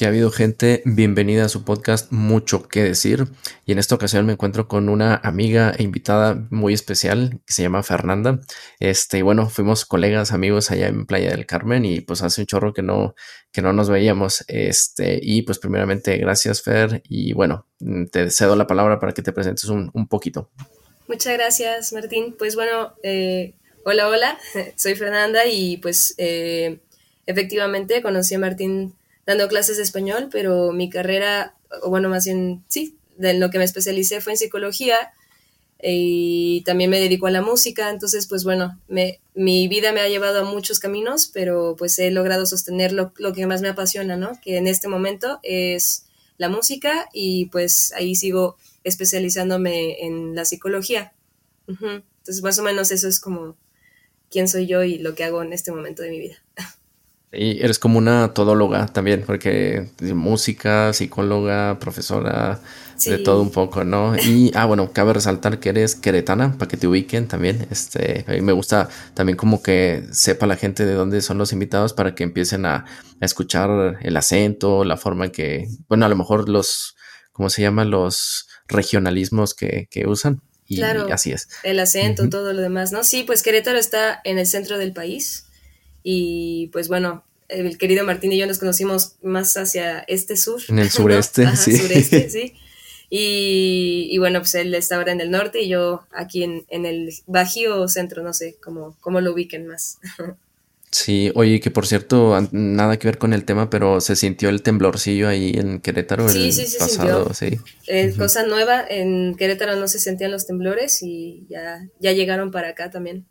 que ha habido gente, bienvenida a su podcast Mucho que decir. Y en esta ocasión me encuentro con una amiga e invitada muy especial que se llama Fernanda. Este, y bueno, fuimos colegas, amigos allá en Playa del Carmen y pues hace un chorro que no, que no nos veíamos. Este, y pues primeramente, gracias Fer. Y bueno, te cedo la palabra para que te presentes un, poquito. Muchas gracias, Martín. Pues bueno, eh, hola, hola, soy Fernanda y pues eh, efectivamente conocí a Martín dando clases de español, pero mi carrera, o bueno, más bien, sí, de lo que me especialicé fue en psicología y también me dedico a la música, entonces pues bueno, me, mi vida me ha llevado a muchos caminos, pero pues he logrado sostener lo, que más me apasiona, ¿no? Que en este momento es la música y pues ahí sigo especializándome en la psicología. Entonces más o menos eso es como quién soy yo y lo que hago en este momento de mi vida. Y eres como una todóloga también, porque música, psicóloga, profesora, de todo un poco, ¿no? Y, ah, bueno, cabe resaltar que eres queretana, para que te ubiquen también. Este, a mí me gusta también como que sepa la gente de dónde son los invitados para que empiecen a, escuchar el acento, la forma en que, bueno, a lo mejor los, ¿cómo se llama? Los regionalismos que, que usan. Y claro, así es. El acento, todo lo demás, ¿no? Sí, pues Querétaro está en el centro del país y pues bueno, el querido Martín y yo nos conocimos más hacia este sur. En el sureste, sí. Sureste, sí. Y, bueno, pues él está ahora en el norte y yo aquí en, el Bajío Centro, no sé cómo, cómo lo ubiquen más. Sí, oye, que por cierto, nada que ver con el tema, pero se sintió el temblorcillo ahí en Querétaro sí, el sí, sí, pasado, sí. Eh, Cosa nueva, en Querétaro no se sentían los temblores y ya, ya llegaron para acá también.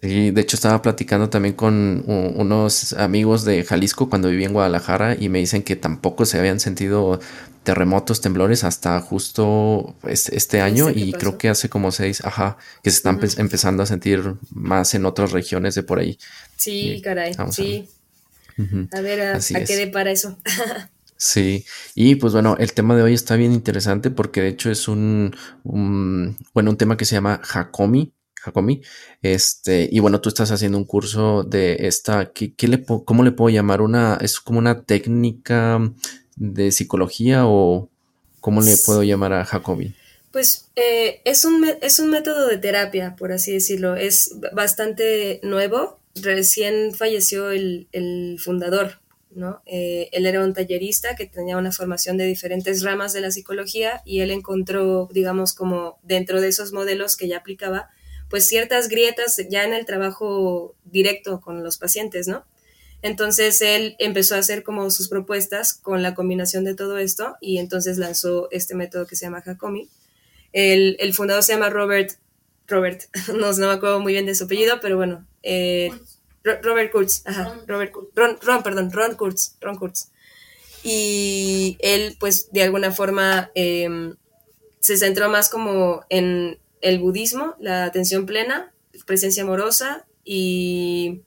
Sí, de hecho estaba platicando también con unos amigos de Jalisco cuando viví en Guadalajara y me dicen que tampoco se habían sentido terremotos, temblores hasta justo pues, este año y creo que hace como seis, ajá, que se están empezando a sentir más en otras regiones de por ahí. Sí, caray, sí. A, ver, a, qué de para eso. Sí, y pues bueno, el tema de hoy está bien interesante porque de hecho es un, un bueno, un tema que se llama Hakomi, Hakomi. Este, y bueno, tú estás haciendo un curso de esta, ¿qué, le, ¿cómo le puedo llamar? Una, ¿Es como una técnica de psicología o cómo le puedo llamar a Jacobi? Pues eh, es, un, es un método de terapia, por así decirlo. Es bastante nuevo. Recién falleció el, fundador, ¿no? Eh, él era un tallerista que tenía una formación de diferentes ramas de la psicología y él encontró, digamos, como dentro de esos modelos que ya aplicaba, pues ciertas grietas ya en el trabajo directo con los pacientes, ¿no? Entonces él empezó a hacer como sus propuestas con la combinación de todo esto y entonces lanzó este método que se llama Hakomi. El, el fundador se llama Robert, Robert, no, no, me acuerdo muy bien de su apellido, pero bueno, eh, Robert Kurtz, ajá, Robert, Ron, Ron, perdón, Ron Kurtz, Ron Kurtz. Y él, pues, de alguna forma em, se centró más como en el budismo, la atención plena, presencia amorosa y,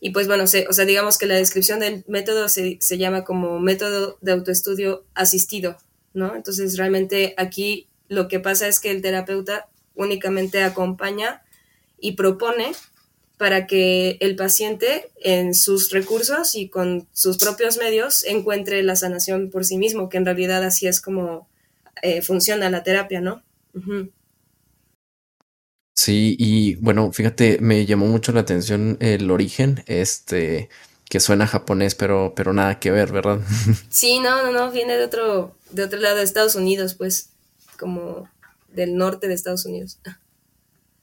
y pues bueno, o sea, digamos que la descripción del método se, llama como método de autoestudio asistido, ¿no? Entonces realmente aquí lo que pasa es que el terapeuta únicamente acompaña y propone para que el paciente en sus recursos y con sus propios medios encuentre la sanación por sí mismo, que en realidad así es como eh, funciona la terapia, ¿no? Sí, y bueno, fíjate, me llamó mucho la atención el origen, este, que suena japonés, pero, pero nada que ver, ¿verdad? Sí, no, no, no, viene de otro, de otro lado de Estados Unidos, pues, como del norte de Estados Unidos.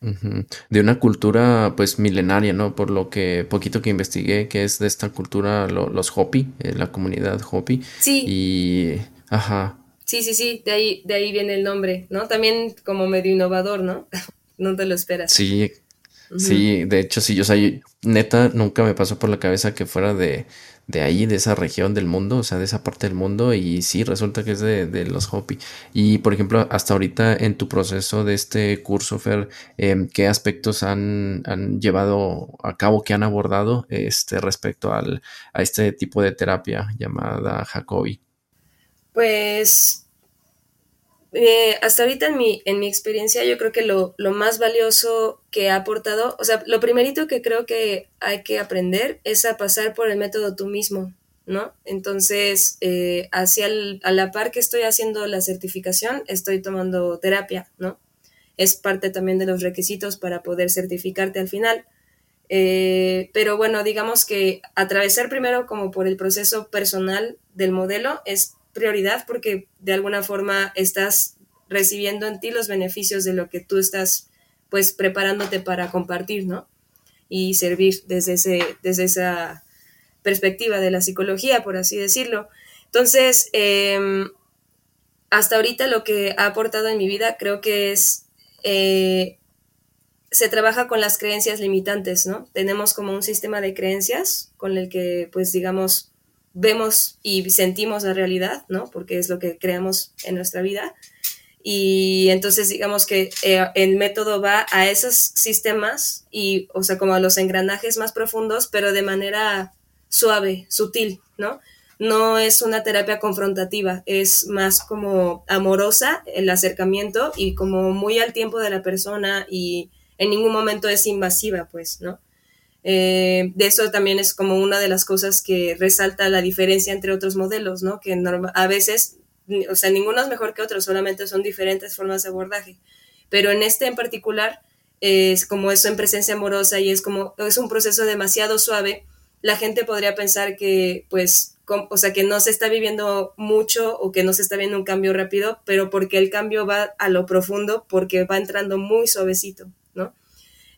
De una cultura, pues, milenaria, ¿no? Por lo que poquito que investigué, que es de esta cultura, los Hopi, eh, la comunidad Hopi. Sí. Y, ajá. Sí, sí, sí, de ahí, de ahí viene el nombre, ¿no? También como medio innovador, ¿no? no te lo esperas. Sí, sí, de hecho, sí, yo, o neta, nunca me pasó por la cabeza que fuera de, de ahí, de esa región del mundo, o sea, de esa parte del mundo, y sí, resulta que es de, los Hopi. Y, por ejemplo, hasta ahorita en tu proceso de este curso, Fer, em, ¿qué aspectos han, han, llevado a cabo, que han abordado este, respecto al, a este tipo de terapia llamada Jacobi? Pues eh, hasta ahorita en mi, en mi experiencia yo creo que lo, más valioso que ha aportado, o sea, lo primerito que creo que hay que aprender es a pasar por el método tú mismo, ¿no? Entonces, eh, hacia a la par que estoy haciendo la certificación, estoy tomando terapia, ¿no? Es parte también de los requisitos para poder certificarte al final. Eh, pero bueno, digamos que atravesar primero como por el proceso personal del modelo es prioridad porque de alguna forma estás recibiendo en ti los beneficios de lo que tú estás pues preparándote para compartir, ¿no? Y servir desde, ese, desde esa perspectiva de la psicología, por así decirlo. Entonces, em, hasta ahorita lo que ha aportado en mi vida creo que es, eh, se trabaja con las creencias limitantes, ¿no? Tenemos como un sistema de creencias con el que, pues, digamos, vemos y sentimos la realidad, ¿no? Porque es lo que creamos en nuestra vida. Y entonces, digamos que eh, el método va a esos sistemas y, o sea, como a los engranajes más profundos, pero de manera suave, sutil, ¿no? No es una terapia confrontativa, es más como amorosa el acercamiento y como muy al tiempo de la persona y en ningún momento es invasiva, pues, ¿no? Eh, de eso también es como una de las cosas que resalta la diferencia entre otros modelos, ¿no? Que a veces, o sea, ninguno es mejor que otro, solamente son diferentes formas de abordaje. Pero en este en particular, es como eso en presencia amorosa y es como, es un proceso demasiado suave la gente podría pensar que, pues, o sea, que no se está viviendo mucho o que no se está viendo un cambio rápido, pero porque el cambio va a lo profundo, porque va entrando muy suavecito, ¿no?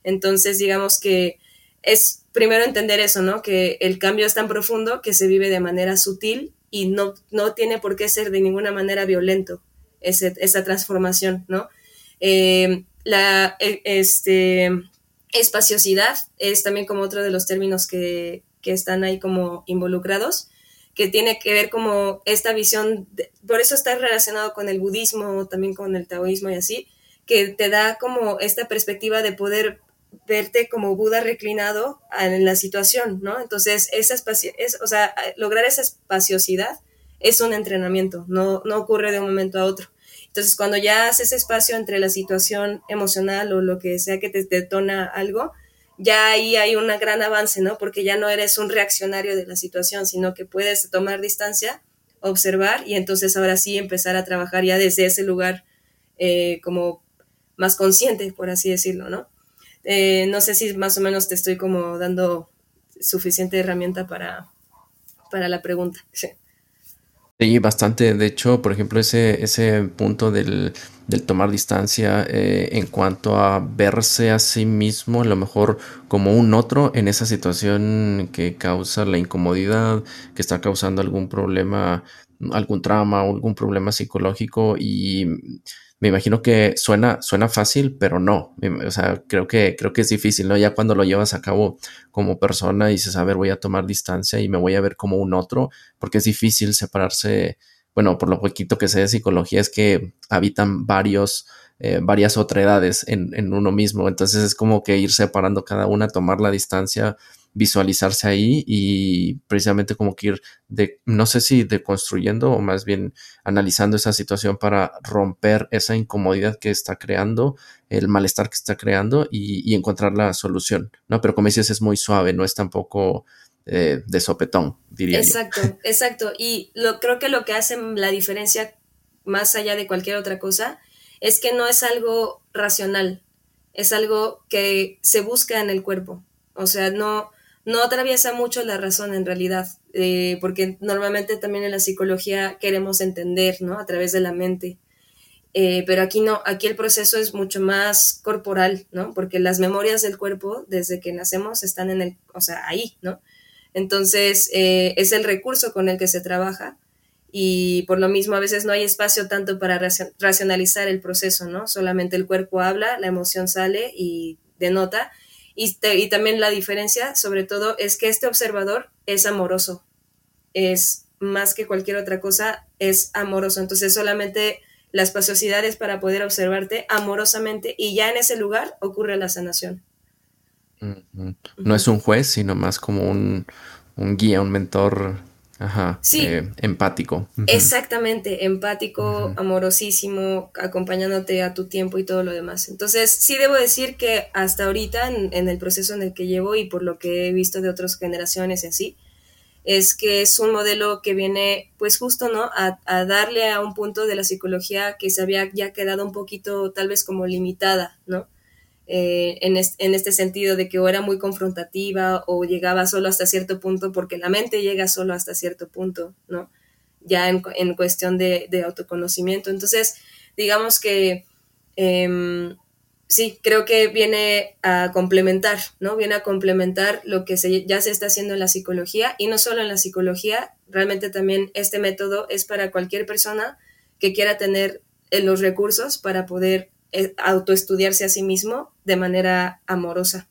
Entonces, digamos que es primero entender eso, ¿no? Que el cambio es tan profundo que se vive de manera sutil y no, no tiene por qué ser de ninguna manera violento esa transformación, ¿no? Eh, la e, este, espaciosidad es también como otro de los términos que, que están ahí como involucrados, que tiene que ver como esta visión, por eso está relacionado con el budismo, también con el taoísmo y así, que te da como esta perspectiva de poder verte como Buda reclinado en la situación, ¿no? Entonces, esa es, o sea, lograr esa espaciosidad es un entrenamiento, no, no ocurre de un momento a otro. Entonces, cuando ya haces espacio entre la situación emocional o lo que sea que te detona algo, ya ahí hay un gran avance, ¿no? Porque ya no eres un reaccionario de la situación, sino que puedes tomar distancia, observar y entonces ahora sí empezar a trabajar ya desde ese lugar eh, como más consciente, por así decirlo, ¿no? Eh, no sé si más o menos te estoy como dando suficiente herramienta para, para la pregunta. Sí. Bastante. De hecho, por ejemplo, ese, ese punto del, tomar distancia eh, en cuanto a verse a sí mismo, a lo mejor como un otro en esa situación que causa la incomodidad, que está causando algún problema, algún trauma algún problema psicológico y me imagino que suena, suena fácil, pero no. O sea, creo que, creo que es difícil, ¿no? Ya cuando lo llevas a cabo como persona y dices, a ver, voy a tomar distancia y me voy a ver como un otro, porque es difícil separarse. Bueno, por lo poquito que sé de psicología es que habitan varios, eh, varias otredades en, en uno mismo. Entonces es como que ir separando cada una, tomar la distancia visualizarse ahí y precisamente como que ir de, no sé si deconstruyendo o más bien analizando esa situación para romper esa incomodidad que está creando, el malestar que está creando y, encontrar la solución, ¿no? Pero como dices, es muy suave, no es tampoco eh, de sopetón, diría exacto, yo. Exacto, y lo, creo que lo que hace la diferencia más allá de cualquier otra cosa es que no es algo racional, es algo que se busca en el cuerpo. O sea, no, no atraviesa mucho la razón en realidad, eh, porque normalmente también en la psicología queremos entender, ¿no? A través de la mente. Eh, pero aquí no, aquí el proceso es mucho más corporal, ¿no? Porque las memorias del cuerpo desde que nacemos están en el, o sea, ahí, ¿no? Entonces, eh, es el recurso con el que se trabaja y por lo mismo a veces no hay espacio tanto para racionalizar el proceso, ¿no? Solamente el cuerpo habla, la emoción sale y denota y, también la diferencia, sobre todo, es que este observador es amoroso, es más que cualquier otra cosa, es amoroso. Entonces solamente la espaciosidad es para poder observarte amorosamente y ya en ese lugar ocurre la sanación. No es un juez, sino más como un, un guía, un mentor Ajá, sí. Eh, empático. Exactamente, empático, amorosísimo, acompañándote a tu tiempo y todo lo demás. Entonces, sí debo decir que hasta ahorita, en, el proceso en el que llevo y por lo que he visto de otras generaciones y así, es que es un modelo que viene, pues justo, ¿no? A, darle a un punto de la psicología que se había ya quedado un poquito tal vez como limitada, ¿no? Eh, en, este sentido de que o era muy confrontativa o llegaba solo hasta cierto punto, porque la mente llega solo hasta cierto punto, ¿no? Ya en, en cuestión de, autoconocimiento. Entonces, digamos que em, sí, creo que viene a complementar, ¿no? Viene a complementar lo que ya se está haciendo en la psicología y no solo en la psicología, realmente también este método es para cualquier persona que quiera tener eh, los recursos para poder autoestudiarse a sí mismo de manera amorosa.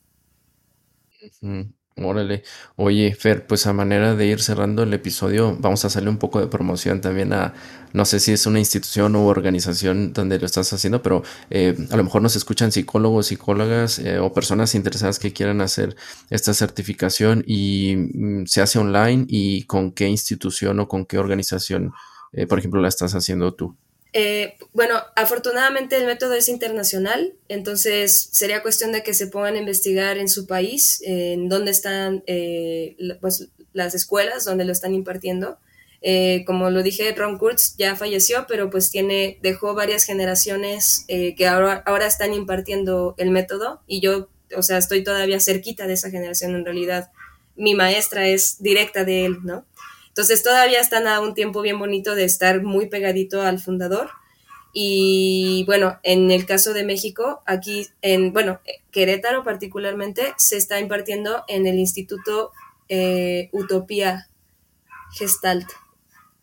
Órale. Oye, Fer, pues a manera de ir cerrando el episodio, vamos a hacerle un poco de promoción también a, no sé si es una institución u organización donde lo estás haciendo, pero eh, a lo mejor nos escuchan psicólogos, psicólogas eh, o personas interesadas que quieran hacer esta certificación y mm, se hace online y con qué institución o con qué organización, eh, por ejemplo, la estás haciendo tú. Eh, bueno, afortunadamente el método es internacional, entonces sería cuestión de que se pongan a investigar en su país, en dónde están eh, pues, las escuelas, donde lo están impartiendo. Eh, como lo dije, Ron Kurtz ya falleció, pero pues tiene, dejó varias generaciones que ahora, ahora están impartiendo el método y yo, o sea, estoy todavía cerquita de esa generación en realidad. Mi maestra es directa de él, ¿no? Entonces todavía están a un tiempo bien bonito de estar muy pegadito al fundador. Y bueno, en el caso de México, aquí en, bueno, Querétaro particularmente, se está impartiendo en el Instituto eh, Utopía Gestalt.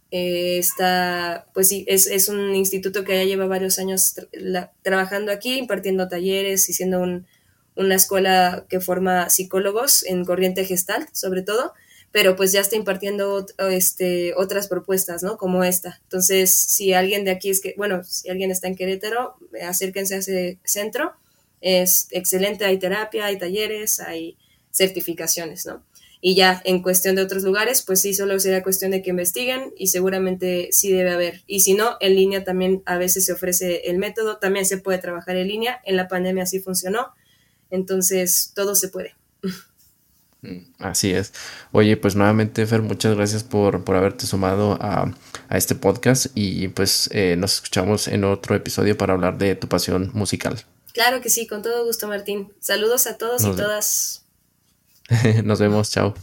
Eh, está, pues sí, es, un instituto que ya lleva varios años trabajando aquí, impartiendo talleres y siendo una escuela que forma psicólogos en corriente Gestalt, sobre todo pero pues ya está impartiendo este, otras propuestas, ¿no? Como esta. Entonces, si alguien de aquí es que, bueno, si alguien está en Querétaro, acérquense a ese centro. Es excelente, hay terapia, hay talleres, hay certificaciones, ¿no? Y ya en cuestión de otros lugares, pues sí, solo sería cuestión de que investiguen y seguramente sí debe haber. Y si no, en línea también a veces se ofrece el método, también se puede trabajar en línea, en la pandemia así funcionó, entonces todo se puede. Así es. Oye, pues nuevamente, Fer, muchas gracias por, haberte sumado a, este podcast y pues eh, nos escuchamos en otro episodio para hablar de tu pasión musical. Claro que sí, con todo gusto, Martín. Saludos a todos y todas. nos vemos, chao.